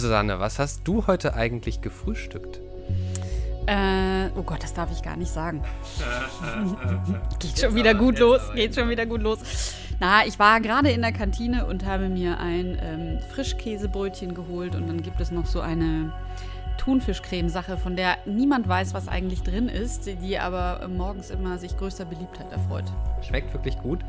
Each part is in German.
Susanne, was hast du heute eigentlich gefrühstückt? Äh, oh Gott, das darf ich gar nicht sagen. geht schon wieder gut los, geht schon wieder gut los. Na, ich war gerade in der Kantine und habe mir ein ähm, Frischkäsebrötchen geholt und dann gibt es noch so eine Thunfischcreme-Sache, von der niemand weiß, was eigentlich drin ist, die aber morgens immer sich größter Beliebtheit erfreut. Schmeckt wirklich gut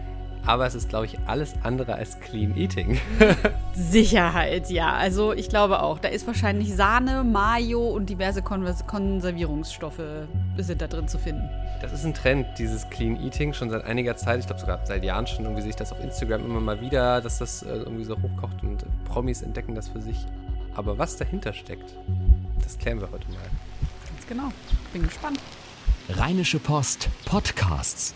aber es ist, glaube ich, alles andere als Clean Eating. Sicherheit, ja. Also ich glaube auch. Da ist wahrscheinlich Sahne, Mayo und diverse Konservierungsstoffe sind da drin zu finden. Das ist ein Trend, dieses Clean Eating, schon seit einiger Zeit. Ich glaube sogar seit Jahren schon. Irgendwie sehe ich das auf Instagram immer mal wieder, dass das äh, irgendwie so hochkocht und Promis entdecken das für sich. Aber was dahinter steckt, das klären wir heute mal. Ganz genau. Bin gespannt. Rheinische Post Podcasts.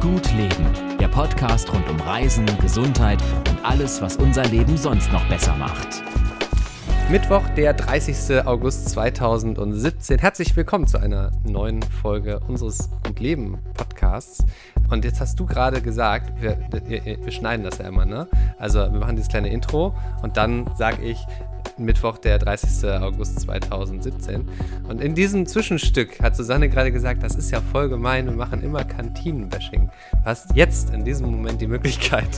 Gut Leben, der Podcast rund um Reisen, Gesundheit und alles, was unser Leben sonst noch besser macht. Mittwoch, der 30. August 2017. Herzlich willkommen zu einer neuen Folge unseres Gut Leben Podcasts. Und jetzt hast du gerade gesagt, wir, wir, wir, schneiden das ja immer, ne? Also wir machen dieses kleine Intro und dann sage ich, Mittwoch, der 30. August 2017. Und in diesem Zwischenstück hat Susanne gerade gesagt, das ist ja voll gemein, wir machen immer Kantinenbashing. Du hast jetzt in diesem Moment die Möglichkeit,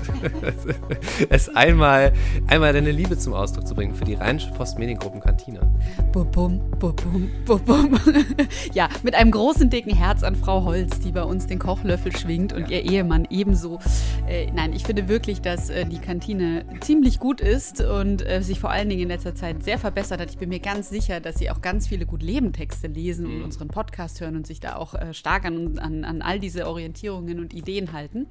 es einmal, einmal deine Liebe zum Ausdruck zu bringen für die Rheinische Post Mediengruppen Kantine. Bum, bum, bum, bum, bum, bum. ja, mit einem großen, dicken Herz an Frau Holz, die bei uns den Kochlöffel schwingt und ja. ihr Ehemann ebenso. Äh, nein, ich finde wirklich, dass äh, die Kantine ziemlich gut ist und äh, sich vor allen Dingen in letzter letzter Zeit sehr verbessert hat. Ich bin mir ganz sicher, dass Sie auch ganz viele gut Lebentexte lesen und mhm. unseren Podcast hören und sich da auch äh, stark an, an, an, all diese Orientierungen und Ideen halten.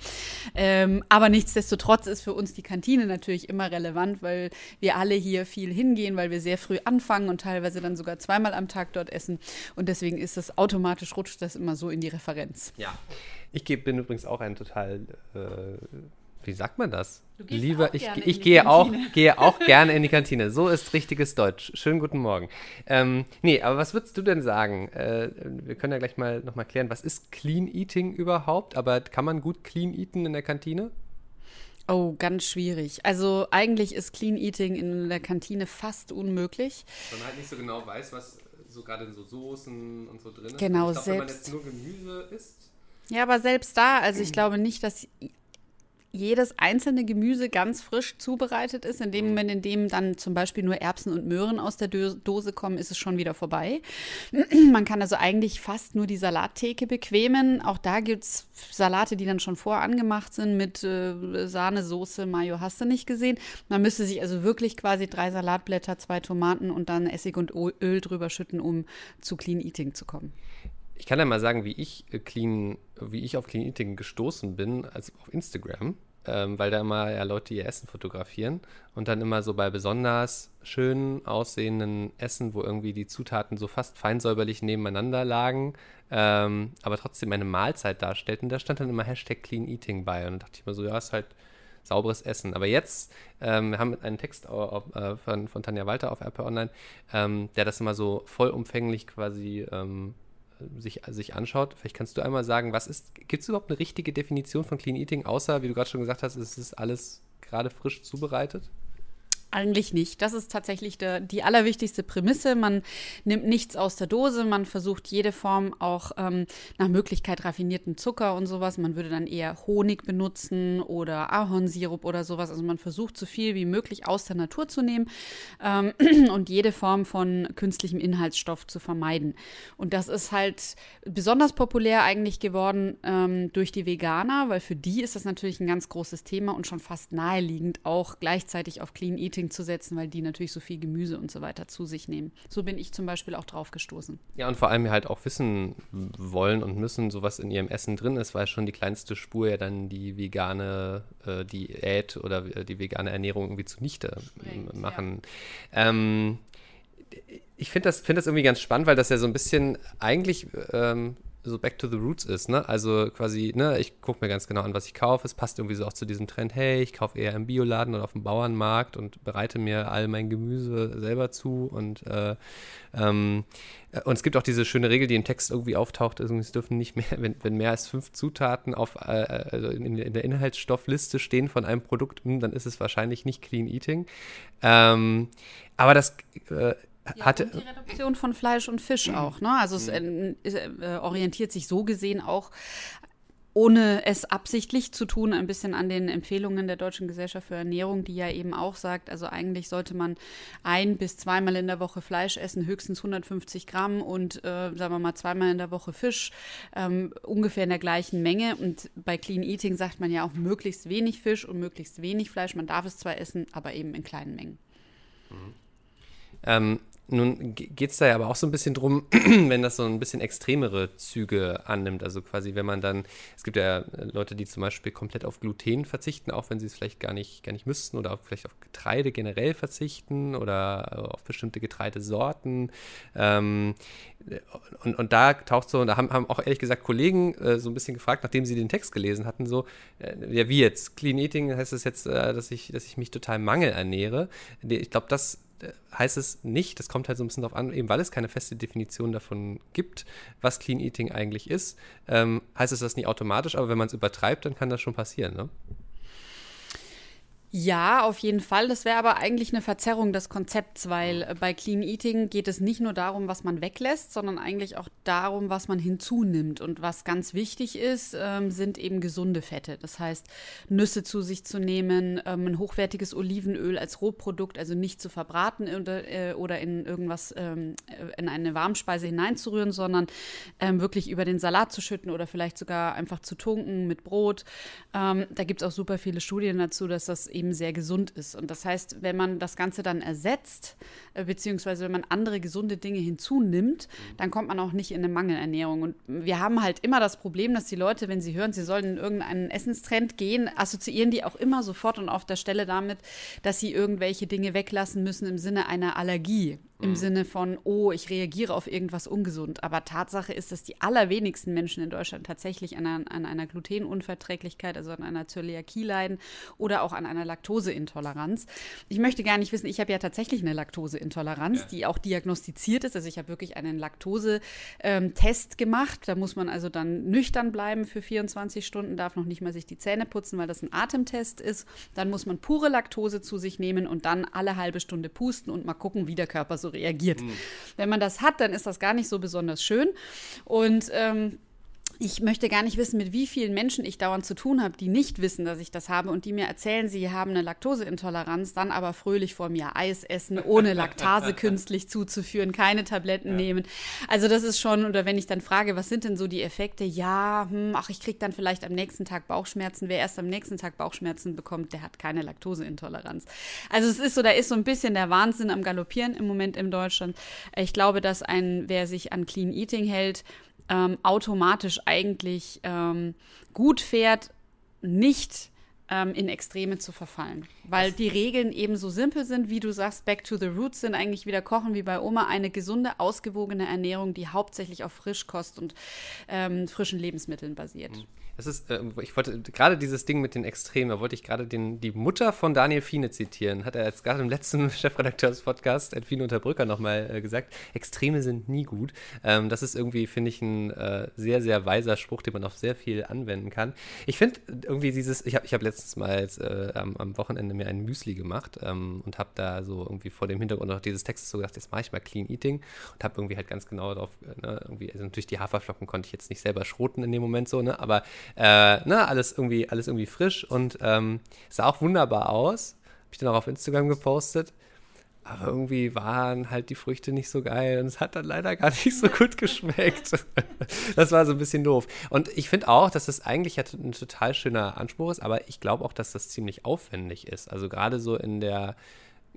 Ähm, aber nichtsdestotrotz ist für uns die Kantine natürlich immer relevant, weil wir alle hier viel hingehen, weil wir sehr früh anfangen und teilweise dann sogar zweimal am Tag dort essen. Und deswegen ist das automatisch, rutscht das immer so in die Referenz. Ja. Ich bin übrigens auch ein total äh, wie sagt man das? Lieber, ich, ich gehe, auch, gehe auch gerne in die Kantine. So ist richtiges Deutsch. Schönen guten Morgen. Ähm, nee, aber was würdest du denn sagen? Äh, wir können ja gleich mal nochmal klären, was ist Clean Eating überhaupt? Aber kann man gut Clean Eaten in der Kantine? Oh, ganz schwierig. Also eigentlich ist Clean Eating in der Kantine fast unmöglich. Weil man halt nicht so genau weiß, was so gerade in so Soßen und so drin ist. Genau, ich glaub, selbst. Wenn man jetzt nur Gemüse isst. Ja, aber selbst da, also ich glaube nicht, dass jedes einzelne Gemüse ganz frisch zubereitet ist. In dem mhm. Moment, in dem dann zum Beispiel nur Erbsen und Möhren aus der Dose kommen, ist es schon wieder vorbei. Man kann also eigentlich fast nur die Salattheke bequemen. Auch da gibt es Salate, die dann schon vorangemacht sind mit äh, Sahnesoße, Mayo hast du nicht gesehen. Man müsste sich also wirklich quasi drei Salatblätter, zwei Tomaten und dann Essig und Öl drüber schütten, um zu Clean Eating zu kommen. Ich kann ja mal sagen, wie ich äh, clean, wie ich auf Clean Eating gestoßen bin, also auf Instagram, ähm, weil da immer ja Leute ihr Essen fotografieren und dann immer so bei besonders schön aussehenden Essen, wo irgendwie die Zutaten so fast feinsäuberlich nebeneinander lagen, ähm, aber trotzdem eine Mahlzeit darstellten. Da stand dann immer Hashtag Clean Eating bei und da dachte ich mir so, ja, ist halt sauberes Essen. Aber jetzt, ähm, wir haben einen Text auf, äh, von, von Tanja Walter auf RP Online, ähm, der das immer so vollumfänglich quasi ähm, sich, sich anschaut. Vielleicht kannst du einmal sagen, was ist, gibt es überhaupt eine richtige Definition von Clean Eating, außer, wie du gerade schon gesagt hast, es ist alles gerade frisch zubereitet? Eigentlich nicht. Das ist tatsächlich der, die allerwichtigste Prämisse. Man nimmt nichts aus der Dose. Man versucht jede Form auch ähm, nach Möglichkeit raffinierten Zucker und sowas. Man würde dann eher Honig benutzen oder Ahornsirup oder sowas. Also man versucht so viel wie möglich aus der Natur zu nehmen ähm, und jede Form von künstlichem Inhaltsstoff zu vermeiden. Und das ist halt besonders populär eigentlich geworden ähm, durch die Veganer, weil für die ist das natürlich ein ganz großes Thema und schon fast naheliegend auch gleichzeitig auf Clean Eating Marketing zu setzen, weil die natürlich so viel Gemüse und so weiter zu sich nehmen. So bin ich zum Beispiel auch drauf gestoßen. Ja, und vor allem halt auch wissen wollen und müssen, so was in ihrem Essen drin ist, weil schon die kleinste Spur ja dann die vegane äh, Diät oder die vegane Ernährung irgendwie zunichte Correct, machen. Ja. Ähm, ich finde das, find das irgendwie ganz spannend, weil das ja so ein bisschen eigentlich ähm, so back to the roots ist, ne? Also quasi, ne, ich gucke mir ganz genau an, was ich kaufe. Es passt irgendwie so auch zu diesem Trend, hey, ich kaufe eher im Bioladen oder auf dem Bauernmarkt und bereite mir all mein Gemüse selber zu. Und, äh, ähm, und es gibt auch diese schöne Regel, die im Text irgendwie auftaucht, also es dürfen nicht mehr, wenn, wenn mehr als fünf Zutaten auf, äh, also in, in, der Inhaltsstoffliste stehen von einem Produkt, hm, dann ist es wahrscheinlich nicht Clean Eating. Ähm, aber das äh, ja, hatte. Und die Reduktion von Fleisch und Fisch auch. Ne? Also es äh, äh, orientiert sich so gesehen auch ohne es absichtlich zu tun, ein bisschen an den Empfehlungen der Deutschen Gesellschaft für Ernährung, die ja eben auch sagt, also eigentlich sollte man ein bis zweimal in der Woche Fleisch essen, höchstens 150 Gramm und äh, sagen wir mal zweimal in der Woche Fisch, ähm, ungefähr in der gleichen Menge. Und bei Clean Eating sagt man ja auch möglichst wenig Fisch und möglichst wenig Fleisch. Man darf es zwar essen, aber eben in kleinen Mengen. Mhm. Ähm, nun geht es da ja aber auch so ein bisschen drum, wenn das so ein bisschen extremere Züge annimmt. Also quasi, wenn man dann, es gibt ja Leute, die zum Beispiel komplett auf Gluten verzichten, auch wenn sie es vielleicht gar nicht, gar nicht müssten oder auch vielleicht auf Getreide generell verzichten oder auf bestimmte Getreidesorten. Ähm, und, und da taucht so, und da haben, haben auch ehrlich gesagt Kollegen äh, so ein bisschen gefragt, nachdem sie den Text gelesen hatten, so, äh, ja, wie jetzt? Clean Eating heißt das jetzt, äh, dass, ich, dass ich mich total mangelernähre. Ich glaube, das heißt es nicht, das kommt halt so ein bisschen darauf an, eben weil es keine feste Definition davon gibt, was Clean Eating eigentlich ist, ähm, heißt es das nicht automatisch, aber wenn man es übertreibt, dann kann das schon passieren, ne? Ja, auf jeden Fall. Das wäre aber eigentlich eine Verzerrung des Konzepts, weil äh, bei Clean Eating geht es nicht nur darum, was man weglässt, sondern eigentlich auch darum, was man hinzunimmt. Und was ganz wichtig ist, ähm, sind eben gesunde Fette. Das heißt, Nüsse zu sich zu nehmen, ähm, ein hochwertiges Olivenöl als Rohprodukt, also nicht zu verbraten oder, äh, oder in irgendwas, ähm, äh, in eine Warmspeise hineinzurühren, sondern ähm, wirklich über den Salat zu schütten oder vielleicht sogar einfach zu tunken mit Brot. Ähm, da gibt es auch super viele Studien dazu, dass das eben sehr gesund ist. Und das heißt, wenn man das Ganze dann ersetzt, äh, beziehungsweise wenn man andere gesunde Dinge hinzunimmt, dann kommt man auch nicht in eine Mangelernährung. Und wir haben halt immer das Problem, dass die Leute, wenn sie hören, sie sollen in irgendeinen Essenstrend gehen, assoziieren die auch immer sofort und auf der Stelle damit, dass sie irgendwelche Dinge weglassen müssen im Sinne einer Allergie im mhm. Sinne von, oh, ich reagiere auf irgendwas ungesund. Aber Tatsache ist, dass die allerwenigsten Menschen in Deutschland tatsächlich an einer, an einer Glutenunverträglichkeit, also an einer Zöliakie leiden oder auch an einer Laktoseintoleranz. Ich möchte gar nicht wissen, ich habe ja tatsächlich eine Laktoseintoleranz, ja. die auch diagnostiziert ist. Also ich habe wirklich einen Laktose-Test gemacht. Da muss man also dann nüchtern bleiben für 24 Stunden, darf noch nicht mal sich die Zähne putzen, weil das ein Atemtest ist. Dann muss man pure Laktose zu sich nehmen und dann alle halbe Stunde pusten und mal gucken, wie der Körper so reagiert. Mhm. Wenn man das hat, dann ist das gar nicht so besonders schön. Und ähm, ich möchte gar nicht wissen, mit wie vielen Menschen ich dauernd zu tun habe, die nicht wissen, dass ich das habe und die mir erzählen, sie haben eine Laktoseintoleranz, dann aber fröhlich vor mir Eis essen, ohne Laktase künstlich zuzuführen, keine Tabletten ja. nehmen. Also das ist schon, oder wenn ich dann frage, was sind denn so die Effekte? Ja, hm, ach, ich kriege dann vielleicht am nächsten Tag Bauchschmerzen. Wer erst am nächsten Tag Bauchschmerzen bekommt, der hat keine Laktoseintoleranz. Also es ist so, da ist so ein bisschen der Wahnsinn am Galoppieren im Moment in Deutschland. Ich glaube, dass ein, wer sich an Clean Eating hält, ähm, automatisch eigentlich ähm, gut fährt, nicht ähm, in Extreme zu verfallen. Weil die Regeln eben so simpel sind, wie du sagst, back to the roots sind eigentlich wieder kochen wie bei Oma, eine gesunde, ausgewogene Ernährung, die hauptsächlich auf Frischkost und ähm, frischen Lebensmitteln basiert. Mhm. Das ist, äh, ich wollte gerade dieses Ding mit den Extremen, da wollte ich gerade die Mutter von Daniel Fiene zitieren. Hat er jetzt gerade im letzten Chefredakteurs-Podcast, Edwin Unterbrücker, nochmal äh, gesagt: Extreme sind nie gut. Ähm, das ist irgendwie, finde ich, ein äh, sehr, sehr weiser Spruch, den man auf sehr viel anwenden kann. Ich finde irgendwie dieses, ich habe ich hab letztens mal jetzt, äh, am, am, Wochenende mir ein Müsli gemacht ähm, und habe da so irgendwie vor dem Hintergrund noch dieses Textes so gedacht: Jetzt mache ich mal Clean Eating und habe irgendwie halt ganz genau darauf, äh, ne, irgendwie, also natürlich die Haferflocken konnte ich jetzt nicht selber schroten in dem Moment so, ne, aber äh, ne, alles irgendwie, alles irgendwie frisch und ähm, sah auch wunderbar aus. Habe ich dann auch auf Instagram gepostet. Aber irgendwie waren halt die Früchte nicht so geil und es hat dann leider gar nicht so gut geschmeckt. das war so ein bisschen doof. Und ich finde auch, dass das eigentlich ein total schöner Anspruch ist, aber ich glaube auch, dass das ziemlich aufwendig ist. Also gerade so in der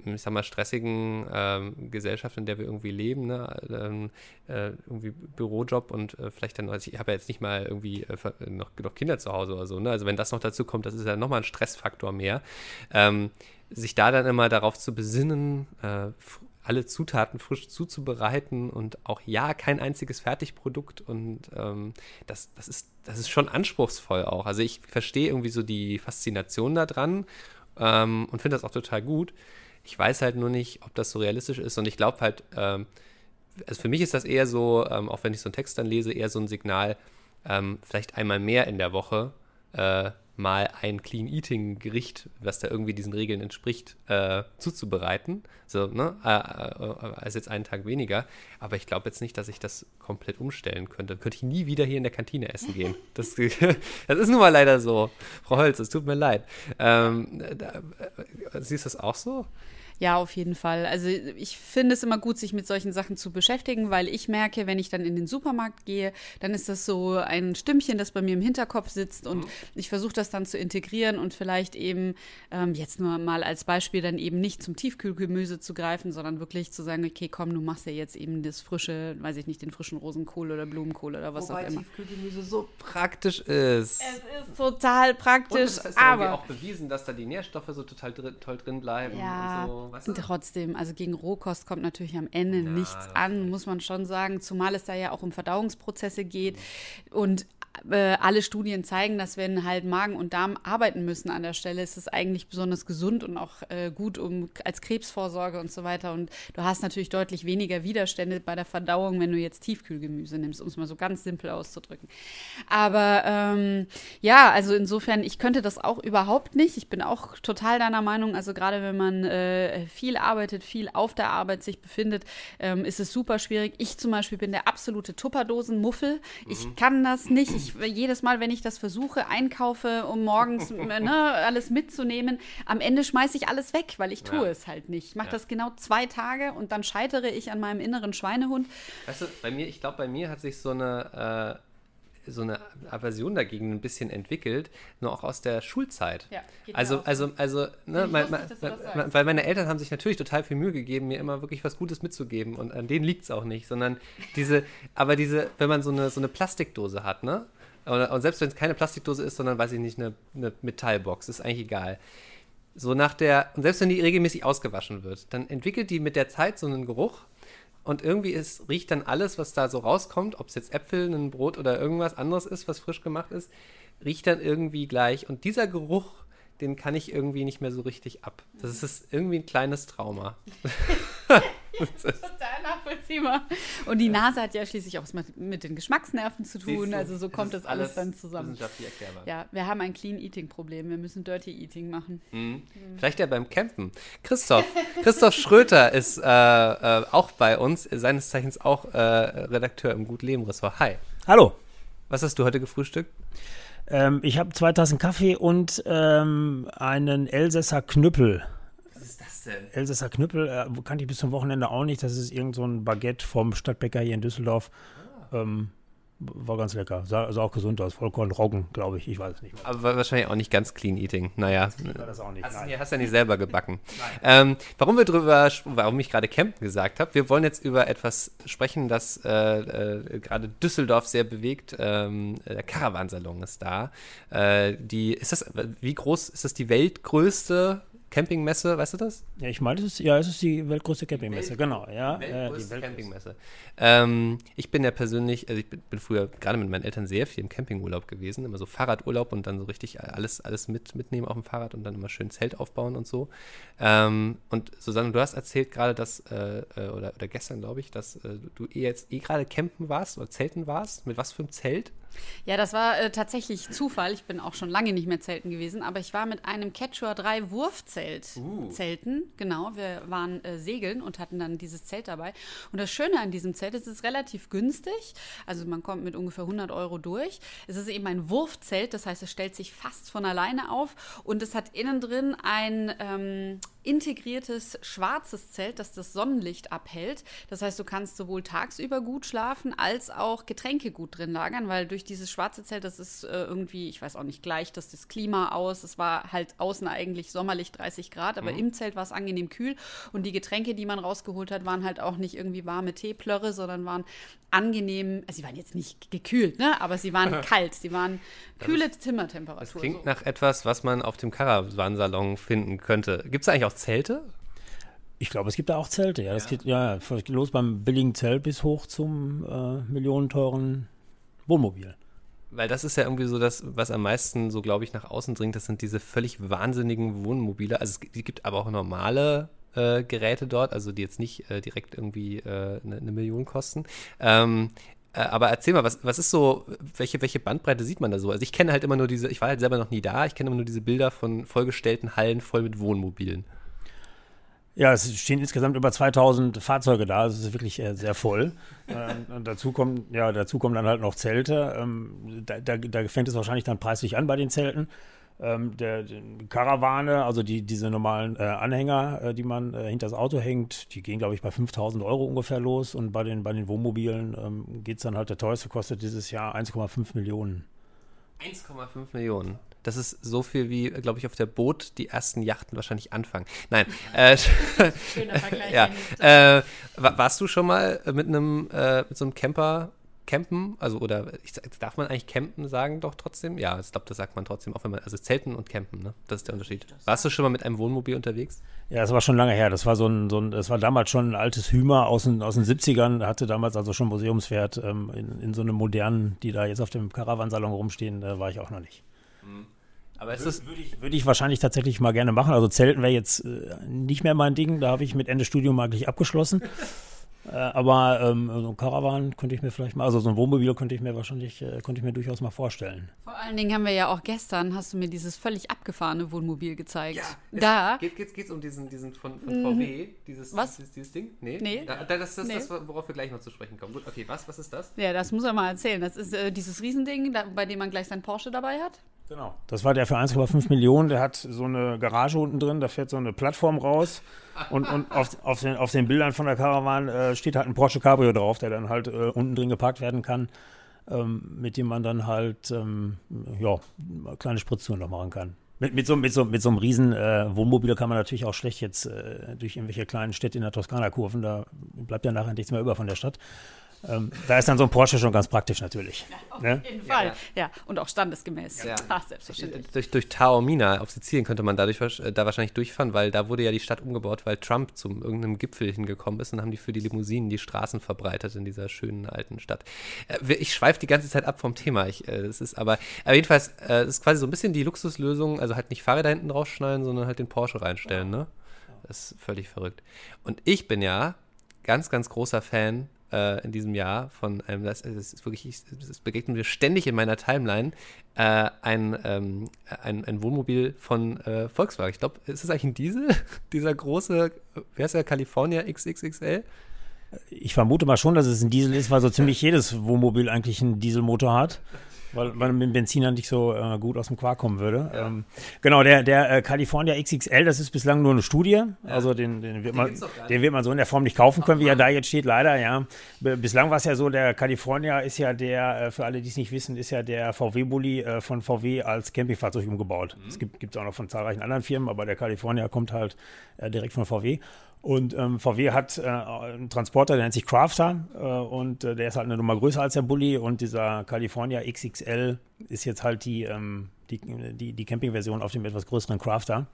ich sag mal, stressigen ähm, Gesellschaft, in der wir irgendwie leben, ne? ähm, äh, irgendwie Bürojob und äh, vielleicht dann, also ich habe ja jetzt nicht mal irgendwie äh, noch, noch Kinder zu Hause oder so, ne? Also wenn das noch dazu kommt, das ist ja nochmal ein Stressfaktor mehr. Ähm, sich da dann immer darauf zu besinnen, äh, alle Zutaten frisch zuzubereiten und auch ja, kein einziges Fertigprodukt und ähm, das, das, ist, das ist schon anspruchsvoll auch. Also ich verstehe irgendwie so die Faszination daran ähm, und finde das auch total gut. Ich weiß halt nur nicht, ob das so realistisch ist. Und ich glaube halt, ähm, also für mich ist das eher so, ähm, auch wenn ich so einen Text dann lese, eher so ein Signal, ähm, vielleicht einmal mehr in der Woche äh, mal ein Clean Eating Gericht, was da irgendwie diesen Regeln entspricht, äh, zuzubereiten. So, ne? Äh, äh, als jetzt einen Tag weniger. Aber ich glaube jetzt nicht, dass ich das komplett umstellen könnte. Könnte ich nie wieder hier in der Kantine essen gehen. Das, das ist nun mal leider so. Frau Holz, es tut mir leid. Ähm, da, äh, siehst du das auch so? Ja, auf jeden Fall. Also ich finde es immer gut, sich mit solchen Sachen zu beschäftigen, weil ich merke, wenn ich dann in den Supermarkt gehe, dann ist das so ein Stimmchen, das bei mir im Hinterkopf sitzt und mhm. ich versuche das dann zu integrieren und vielleicht eben ähm, jetzt nur mal als Beispiel dann eben nicht zum Tiefkühlgemüse zu greifen, sondern wirklich zu sagen, okay, komm, du machst ja jetzt eben das frische, weiß ich nicht, den frischen Rosenkohl oder Blumenkohl oder was Wobei auch immer. Tiefkühlgemüse so praktisch ist. Es ist total praktisch, und es ist aber auch bewiesen, dass da die Nährstoffe so total drin, toll drin bleiben ja. und so du? Trotzdem, also gegen Rohkost kommt natürlich am Ende ja, nichts an, muss man schon sagen, zumal es da ja auch um Verdauungsprozesse geht. Und äh, alle Studien zeigen, dass wenn halt Magen und Darm arbeiten müssen an der Stelle, ist es eigentlich besonders gesund und auch äh, gut um als Krebsvorsorge und so weiter. Und du hast natürlich deutlich weniger Widerstände bei der Verdauung, wenn du jetzt Tiefkühlgemüse nimmst, um es mal so ganz simpel auszudrücken. Aber ähm, ja, also insofern, ich könnte das auch überhaupt nicht. Ich bin auch total deiner Meinung. Also gerade wenn man äh, viel arbeitet, viel auf der Arbeit sich befindet, ähm, ist es super schwierig. Ich zum Beispiel bin der absolute Tupperdosenmuffel. Ich mhm. kann das nicht. Ich ich jedes Mal, wenn ich das versuche, einkaufe, um morgens ne, alles mitzunehmen, am Ende schmeiße ich alles weg, weil ich tue ja. es halt nicht. Ich mache ja. das genau zwei Tage und dann scheitere ich an meinem inneren Schweinehund. Weißt du, bei mir, ich glaube, bei mir hat sich so eine äh so eine Aversion dagegen ein bisschen entwickelt, nur auch aus der Schulzeit. Ja, also, also, also, ne, mein, mein, mein, weil meine Eltern haben sich natürlich total viel Mühe gegeben, mir immer wirklich was Gutes mitzugeben und an denen liegt es auch nicht, sondern diese, aber diese, wenn man so eine, so eine Plastikdose hat, ne? Und, und selbst wenn es keine Plastikdose ist, sondern, weiß ich nicht, eine, eine Metallbox, ist eigentlich egal. So nach der, und selbst wenn die regelmäßig ausgewaschen wird, dann entwickelt die mit der Zeit so einen Geruch, und irgendwie ist, riecht dann alles, was da so rauskommt, ob es jetzt Äpfel, ein Brot oder irgendwas anderes ist, was frisch gemacht ist, riecht dann irgendwie gleich. Und dieser Geruch, den kann ich irgendwie nicht mehr so richtig ab. Das ist irgendwie ein kleines Trauma. Total nachvollziehbar. Und die Nase hat ja schließlich auch was mit, mit den Geschmacksnerven zu tun. Also so kommt das alles, alles dann zusammen. Ja, wir haben ein Clean Eating Problem. Wir müssen Dirty Eating machen. Mhm. Mhm. Vielleicht ja beim Campen. Christoph, Christoph Schröter ist äh, äh, auch bei uns, seines Zeichens auch äh, Redakteur im Gut Leben Ressort. Hi. Hallo. Was hast du heute gefrühstückt? Ähm, ich habe zwei Tassen Kaffee und ähm, einen Elsässer Knüppel denn? Elsässer Knüppel äh, kannte ich bis zum Wochenende auch nicht. Das ist irgend so ein Baguette vom Stadtbäcker hier in Düsseldorf. Ah. Ähm, war ganz lecker. Sah, sah auch gesund aus. Vollkorn Roggen, glaube ich. Ich weiß es nicht. Mehr. Aber wahrscheinlich auch nicht ganz clean eating. Naja. Das auch nicht. Hast, nein. hast ja nicht selber gebacken. ähm, warum wir drüber, warum ich gerade Campen gesagt habe, wir wollen jetzt über etwas sprechen, das äh, äh, gerade Düsseldorf sehr bewegt. Ähm, der Caravansalon ist da. Äh, die, ist das, wie groß ist das die weltgrößte Campingmesse, weißt du das? Ja, ich meine, es ist, ja, es ist die weltgrößte Campingmesse, Welt, genau. Ja, weltgrößte äh, die Campingmesse. Ähm, ich bin ja persönlich, also ich bin, bin, früher gerade mit meinen Eltern sehr viel im Campingurlaub gewesen, immer so Fahrradurlaub und dann so richtig alles, alles mit, mitnehmen auf dem Fahrrad und dann immer schön Zelt aufbauen und so. Ähm, und Susanne, du hast erzählt gerade, dass, äh, äh oder, oder gestern glaube ich, dass äh, du eh jetzt eh gerade campen warst oder zelten warst. Mit was für einem Zelt? Ja, das war äh, tatsächlich Zufall. Ich bin auch schon lange nicht mehr zelten gewesen, aber ich war mit einem Quechua 3 Wurfzelt uh. zelten. Genau, wir waren äh, segeln und hatten dann dieses Zelt dabei. Und das Schöne an diesem Zelt ist, es ist relativ günstig. Also man kommt mit ungefähr 100 Euro durch. Es ist eben ein Wurfzelt, das heißt, es stellt sich fast von alleine auf und es hat innen drin ein ähm, integriertes schwarzes Zelt, das das Sonnenlicht abhält. Das heißt, du kannst sowohl tagsüber gut schlafen als auch Getränke gut drin lagern, weil durch dieses schwarze Zelt, das ist äh, irgendwie, ich weiß auch nicht, gleich dass das Klima aus. Es war halt außen eigentlich sommerlich 30 Grad, aber mhm. im Zelt war es angenehm kühl und die Getränke, die man rausgeholt hat, waren halt auch nicht irgendwie warme Teeplörre, sondern waren angenehm, also sie waren jetzt nicht gekühlt, ne? aber sie waren kalt, sie waren kühle das, Zimmertemperatur. Das klingt so. nach etwas, was man auf dem Caravansalon finden könnte. Gibt es eigentlich auch Zelte? Ich glaube, es gibt da auch Zelte, ja. Das ja. geht ja los beim billigen Zelt bis hoch zum äh, millionenteuren Wohnmobil. Weil das ist ja irgendwie so das, was am meisten so, glaube ich, nach außen dringt. Das sind diese völlig wahnsinnigen Wohnmobile. Also es gibt aber auch normale äh, Geräte dort, also die jetzt nicht äh, direkt irgendwie äh, eine, eine Million kosten. Ähm, äh, aber erzähl mal, was, was ist so, welche, welche Bandbreite sieht man da so? Also ich kenne halt immer nur diese, ich war halt selber noch nie da, ich kenne immer nur diese Bilder von vollgestellten Hallen voll mit Wohnmobilen. Ja, es stehen insgesamt über 2000 Fahrzeuge da, also es ist wirklich äh, sehr voll. ähm, und dazu kommen, ja, dazu kommen dann halt noch Zelte. Ähm, da, da, da, fängt es wahrscheinlich dann preislich an bei den Zelten. Ähm, der, der Karawane, also die, diese normalen äh, Anhänger, äh, die man äh, hinter das Auto hängt, die gehen, glaube ich, bei 5000 Euro ungefähr los. Und bei den, bei den Wohnmobilen ähm, geht es dann halt, der teuerste kostet dieses Jahr 1,5 Millionen. 1,5 Millionen. Das ist so viel wie, glaube ich, auf der Boot die ersten Yachten wahrscheinlich anfangen. Nein. Äh, Schöner Vergleich. ja. Äh, warst du schon mal mit einem, äh, mit so einem Camper campen? Also, oder ich, darf man eigentlich campen sagen doch trotzdem? Ja, ich glaube, das sagt man trotzdem, auch wenn man, also zelten und campen, ne? Das ist der Unterschied. Warst du schon mal mit einem Wohnmobil unterwegs? Ja, das war schon lange her. Das war so ein, so ein das war damals schon ein altes Hümer aus den, aus den 70ern, hatte damals also schon Museumswert ähm, in, in so einem modernen, die da jetzt auf dem Caravansalon rumstehen, da war ich auch noch nicht. Aber ist das würde ich, würd ich wahrscheinlich tatsächlich mal gerne machen. Also Zelten wäre jetzt äh, nicht mehr mein Ding. Da habe ich mit Ende Studium eigentlich abgeschlossen. äh, aber ähm, so ein Caravan könnte ich mir vielleicht mal, also so ein Wohnmobil könnte ich mir wahrscheinlich, äh, könnte ich mir durchaus mal vorstellen. Vor allen Dingen haben wir ja auch gestern, hast du mir dieses völlig abgefahrene Wohnmobil gezeigt. Ja, da geht es geht's um diesen, diesen von, von mhm. VW, dieses, was? Dieses, dieses Ding? Nee. nee. Da, das ist nee. das, worauf wir gleich noch zu sprechen kommen. Gut, okay, was, was ist das? Ja, das muss er mal erzählen. Das ist äh, dieses Riesending, da, bei dem man gleich sein Porsche dabei hat. Genau. Das war der für 1,5 Millionen. Der hat so eine Garage unten drin, da fährt so eine Plattform raus. Und, und auf, auf, den, auf den Bildern von der Caravan äh, steht halt ein Porsche Cabrio drauf, der dann halt äh, unten drin geparkt werden kann, ähm, mit dem man dann halt ähm, ja, kleine Spritztouren noch machen kann. Mit, mit, so, mit, so, mit so einem riesen äh, Wohnmobil kann man natürlich auch schlecht jetzt äh, durch irgendwelche kleinen Städte in der Toskana kurven. Da bleibt ja nachher nichts mehr über von der Stadt. Ähm, da ist dann so ein Porsche schon ganz praktisch natürlich. Ja, auf ne? jeden Fall. Ja, ja. und auch standesgemäß. Ja. Ach, selbstverständlich. Durch, durch Taormina auf Sizilien könnte man dadurch äh, da wahrscheinlich durchfahren, weil da wurde ja die Stadt umgebaut, weil Trump zum irgendeinem Gipfel hingekommen ist und haben die für die Limousinen die Straßen verbreitet in dieser schönen alten Stadt. Äh, ich schweife die ganze Zeit ab vom Thema. Ich, äh, das ist aber, aber jedenfalls, äh, ist quasi so ein bisschen die Luxuslösung, also halt nicht Fahrräder hinten rausschneiden, sondern halt den Porsche reinstellen, ne? Das ist völlig verrückt. Und ich bin ja ganz, ganz großer Fan äh, in diesem Jahr von einem, das, ist wirklich, das begegnet mir ständig in meiner Timeline, äh, ein, ähm, ein, ein Wohnmobil von äh, Volkswagen. Ich glaube, ist das eigentlich ein Diesel? Dieser große, wer ist der, California XXXL? Ich vermute mal schon, dass es ein Diesel ist, weil so ziemlich jedes Wohnmobil eigentlich einen Dieselmotor hat weil man mit dem Benziner nicht so äh, gut aus dem Quark kommen würde. Ja. Ähm, genau, der, der äh, California XXL, das ist bislang nur eine Studie. Ja. Also den, den, wird man, den wird man so in der Form nicht kaufen können, wie er da jetzt steht, leider, ja. Bislang war es ja so, der California ist ja der, äh, für alle, die es nicht wissen, ist ja der VW-Bully äh, von VW als Campingfahrzeug umgebaut. Es mhm. gibt es auch noch von zahlreichen anderen Firmen, aber der California kommt halt äh, direkt von VW. Und ähm, VW hat äh, einen Transporter, der nennt sich Crafter äh, und äh, der ist halt eine Nummer größer als der Bulli und dieser California XXL ist jetzt halt die, ähm, die, die, die Campingversion auf dem etwas größeren Crafter.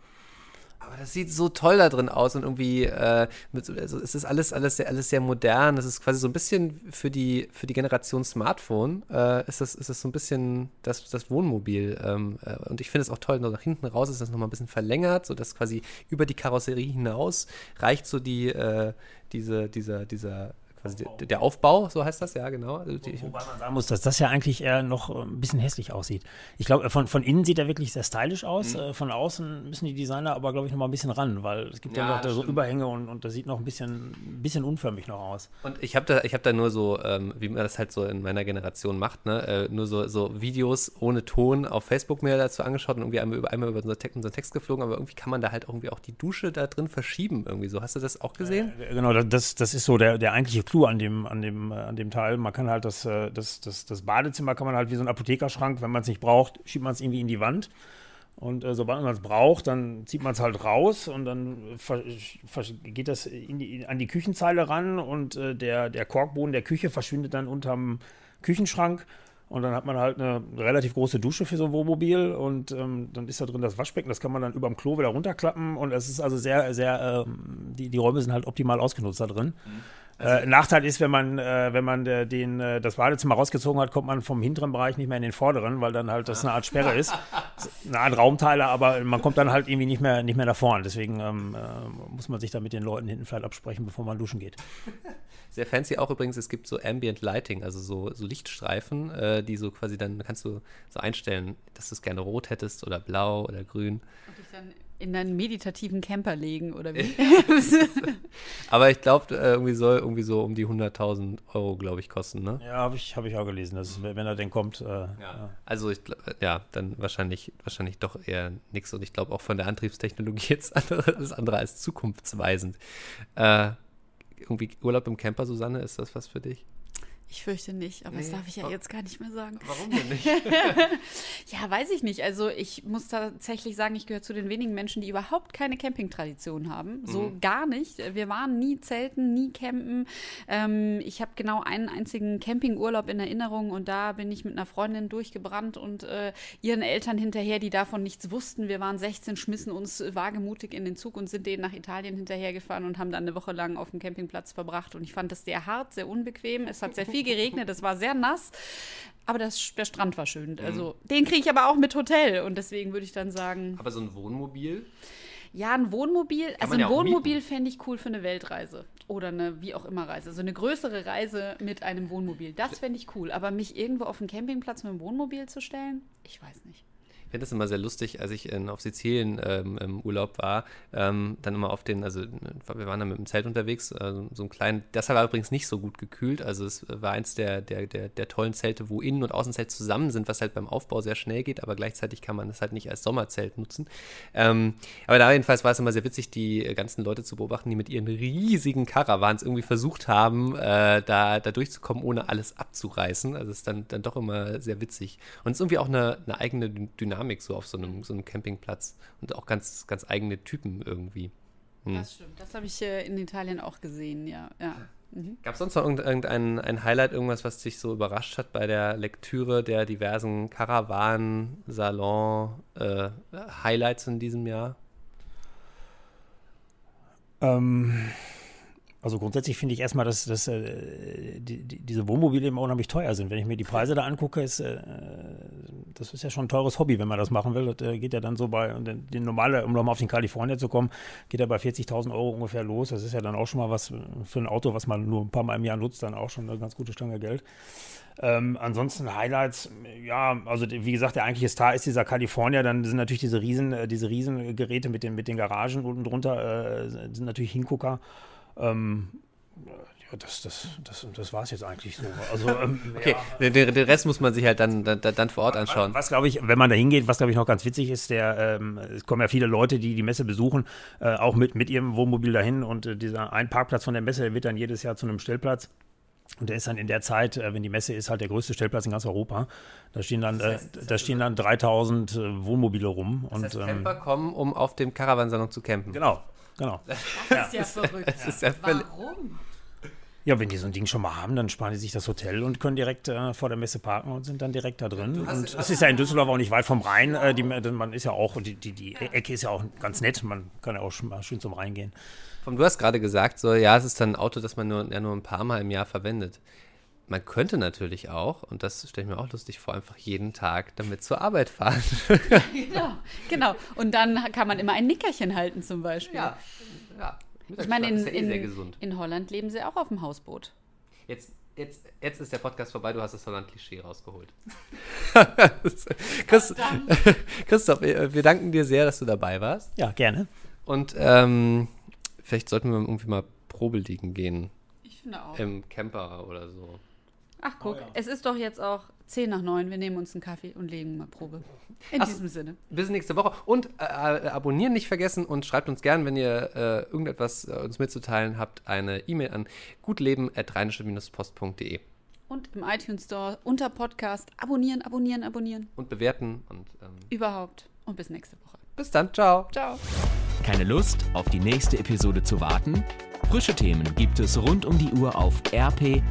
Aber das sieht so toll da drin aus und irgendwie, äh, mit, also es ist alles, alles, sehr, alles sehr modern. Es ist quasi so ein bisschen für die, für die Generation Smartphone, äh, ist, das, ist das so ein bisschen das, das Wohnmobil. Ähm, äh, und ich finde es auch toll, nach hinten raus ist das nochmal ein bisschen verlängert, sodass quasi über die Karosserie hinaus reicht so die, äh, diese, dieser, dieser Aufbau. der Aufbau, so heißt das, ja, genau. Also Wobei man sagen muss, dass das ja eigentlich eher noch äh, ein bisschen hässlich aussieht. Ich glaube, von, von innen sieht er wirklich sehr stylisch aus. Mhm. Äh, von außen müssen die Designer aber, glaube ich, noch mal ein bisschen ran, weil es gibt ja, ja noch so Überhänge und, und das sieht noch ein bisschen, ein bisschen unförmig noch aus. Und ich habe da, hab da nur so, ähm, wie man das halt so in meiner Generation macht, ne? Äh, nur so, so Videos ohne Ton auf Facebook mir dazu angeschaut und irgendwie einmal über, einmal über unseren Text, unseren Text geflogen, aber irgendwie kann man da halt irgendwie auch die Dusche da drin verschieben irgendwie so. Hast du das auch gesehen? Äh, genau, das, das ist so der, der eigentliche Clou an dem, an dem äh, an dem Teil. Man kann halt das, äh, das, das, das Badezimmer kann man halt wie so ein Apothekerschrank, wenn man es nicht braucht, schiebt man es irgendwie in die Wand. Und äh, sobald man es braucht, dann zieht man es halt raus und dann geht das die, an die Küchenzeile ran und äh, der, der Korkboden der Küche verschwindet dann unterm Küchenschrank. Und dann hat man halt eine relativ große Dusche für so ein Wohnmobil und ähm, dann ist da drin das Waschbecken, das kann man dann über dem Klo wieder runterklappen und es ist also sehr, sehr, ähm, die, die Räume sind halt optimal ausgenutzt da drin. Mhm. Also, äh, Nachteil ist, wenn man, äh, wenn man äh, den, das Badezimmer rausgezogen hat, kommt man vom hinteren Bereich nicht mehr in den vorderen, weil dann halt das eine Art Sperre ist. Eine Art Raumteiler, aber man kommt dann halt irgendwie nicht mehr, nicht mehr nach vorne. Deswegen ähm, äh, muss man sich da mit den Leuten hinten vielleicht absprechen, bevor man duschen geht. Sehr fancy auch übrigens, es gibt so Ambient Lighting, also so, so Lichtstreifen, äh, die so quasi dann kannst du so einstellen, dass du es gerne rot hättest oder blau oder grün. Und dich dann in einen meditativen Camper legen oder wie? Aber ich glaube, äh, irgendwie soll irgendwie so um die 100.000 Euro, glaube ich, kosten, ne? Ja, habe ich, hab ich auch gelesen, dass wenn er denn kommt. Äh, ja. ja. Also ich ja, dann wahrscheinlich, wahrscheinlich doch eher nichts und ich glaube auch von der Antriebstechnologie jetzt andere, das andere als zukunftsweisend. Äh, irgendwie Urlaub im Camper, Susanne, ist das was für dich? Ich fürchte nicht, aber nee. das darf ich ja jetzt gar nicht mehr sagen. Warum denn nicht? ja, weiß ich nicht. Also ich muss tatsächlich sagen, ich gehöre zu den wenigen Menschen, die überhaupt keine Campingtradition haben. So mhm. gar nicht. Wir waren nie zelten, nie campen. Ähm, ich habe genau einen einzigen Campingurlaub in Erinnerung und da bin ich mit einer Freundin durchgebrannt und äh, ihren Eltern hinterher, die davon nichts wussten. Wir waren 16, schmissen uns wagemutig in den Zug und sind denen nach Italien hinterhergefahren und haben dann eine Woche lang auf dem Campingplatz verbracht. Und ich fand das sehr hart, sehr unbequem. Es hat sehr viel viel geregnet, es war sehr nass. Aber das, der Strand war schön. Mhm. Also den kriege ich aber auch mit Hotel. Und deswegen würde ich dann sagen. Aber so ein Wohnmobil? Ja, ein Wohnmobil. Kann also ein ja Wohnmobil fände ich cool für eine Weltreise. Oder eine wie auch immer Reise. So eine größere Reise mit einem Wohnmobil. Das fände ich cool. Aber mich irgendwo auf einen Campingplatz mit einem Wohnmobil zu stellen, ich weiß nicht. Ich finde das immer sehr lustig, als ich in, auf Sizilien ähm, im Urlaub war, ähm, dann immer auf den, also wir waren dann mit dem Zelt unterwegs, äh, so ein kleinen, das war übrigens nicht so gut gekühlt, also es war eins der, der, der, der tollen Zelte, wo Innen- und Außenzelt zusammen sind, was halt beim Aufbau sehr schnell geht, aber gleichzeitig kann man das halt nicht als Sommerzelt nutzen. Ähm, aber da jedenfalls war es immer sehr witzig, die ganzen Leute zu beobachten, die mit ihren riesigen Caravans irgendwie versucht haben, äh, da, da durchzukommen, ohne alles abzureißen. Also es ist dann, dann doch immer sehr witzig. Und es ist irgendwie auch eine, eine eigene Dynamik Dynamik so auf so einem, so einem Campingplatz und auch ganz, ganz eigene Typen irgendwie. Hm. Das stimmt. Das habe ich äh, in Italien auch gesehen, ja. ja. Mhm. Gab es sonst noch irgendein ein Highlight, irgendwas, was dich so überrascht hat bei der Lektüre der diversen Karawanen, Salon, äh, Highlights in diesem Jahr? Ähm, also grundsätzlich finde ich erstmal, dass, dass äh, die, die, diese Wohnmobile immer unheimlich teuer sind. Wenn ich mir die Preise da angucke, ist äh, das ist ja schon ein teures Hobby, wenn man das machen will. Das äh, geht ja dann so bei, den, normale, um nochmal auf den Kalifornien zu kommen, geht ja bei 40.000 Euro ungefähr los. Das ist ja dann auch schon mal was für ein Auto, was man nur ein paar Mal im Jahr nutzt, dann auch schon eine ganz gute Stange Geld. Ähm, ansonsten Highlights, ja, also wie gesagt, der eigentliche Star ist dieser California, dann sind natürlich diese Riesen, äh, diese Riesengeräte mit den, mit den Garagen unten drunter, äh, sind natürlich Hingucker. Ähm, das, das, das, das war es jetzt eigentlich so. Also, ähm, okay, ja. den, den, Rest muss man sich halt dann, dann, dann vor Ort anschauen. Was, glaube ich, wenn man da hingeht, was glaube ich noch ganz witzig ist, der, ähm, es kommen ja viele Leute, die die Messe besuchen, äh, auch mit, mit ihrem Wohnmobil dahin und äh, dieser ein Parkplatz von der Messe wird dann jedes Jahr zu einem Stellplatz. Und der ist dann in der Zeit, äh, wenn die Messe ist, halt der größte Stellplatz in ganz Europa. Da stehen dann, das heißt, äh, da stehen dann 3000 äh, Wohnmobile rum. Das heißt, und, ähm, Camper kommen, um auf dem Caravansalon zu campen. Genau, Genau. Das ja. ist ja verrückt. Ist ja Warum? Ja, wenn die so ein Ding schon mal haben, dann sparen die sich das Hotel und können direkt äh, vor der Messe parken und sind dann direkt da drin. Und es ist ja in Düsseldorf auch nicht weit vom Rhein. Äh, die, man ist ja auch, die, die, die Ecke ist ja auch ganz nett. Man kann ja auch schon mal schön zum Rhein gehen. Du hast gerade gesagt, so ja, es ist dann ein Auto, das man nur, ja, nur ein paar Mal im Jahr verwendet. Man könnte natürlich auch, und das stelle ich mir auch lustig vor, einfach jeden Tag damit zur Arbeit fahren. genau, genau. Und dann kann man immer ein Nickerchen halten zum Beispiel. Ja, ja. Ich meine, in, ja eh in, in Holland leben sie auch auf dem Hausboot. Jetzt, jetzt, jetzt ist der Podcast vorbei, du hast das Holland-Klischee rausgeholt. Christ, Christoph, wir danken dir sehr, dass du dabei warst. Ja, gerne. Und ähm, vielleicht sollten wir irgendwie mal Probeliegen gehen. Ich finde auch. Im Camper oder so. Ach, guck, oh, ja. es ist doch jetzt auch 10 nach 9. Wir nehmen uns einen Kaffee und legen mal Probe. In Ach, diesem Sinne. Bis nächste Woche. Und äh, äh, abonnieren nicht vergessen und schreibt uns gern, wenn ihr äh, irgendetwas äh, uns mitzuteilen habt, eine E-Mail an gutleben.rheinische-post.de. Und im iTunes Store unter Podcast abonnieren, abonnieren, abonnieren. Und bewerten. Und, ähm, Überhaupt. Und bis nächste Woche. Bis dann. Ciao. Ciao. Keine Lust, auf die nächste Episode zu warten? Frische Themen gibt es rund um die Uhr auf rp-online.de.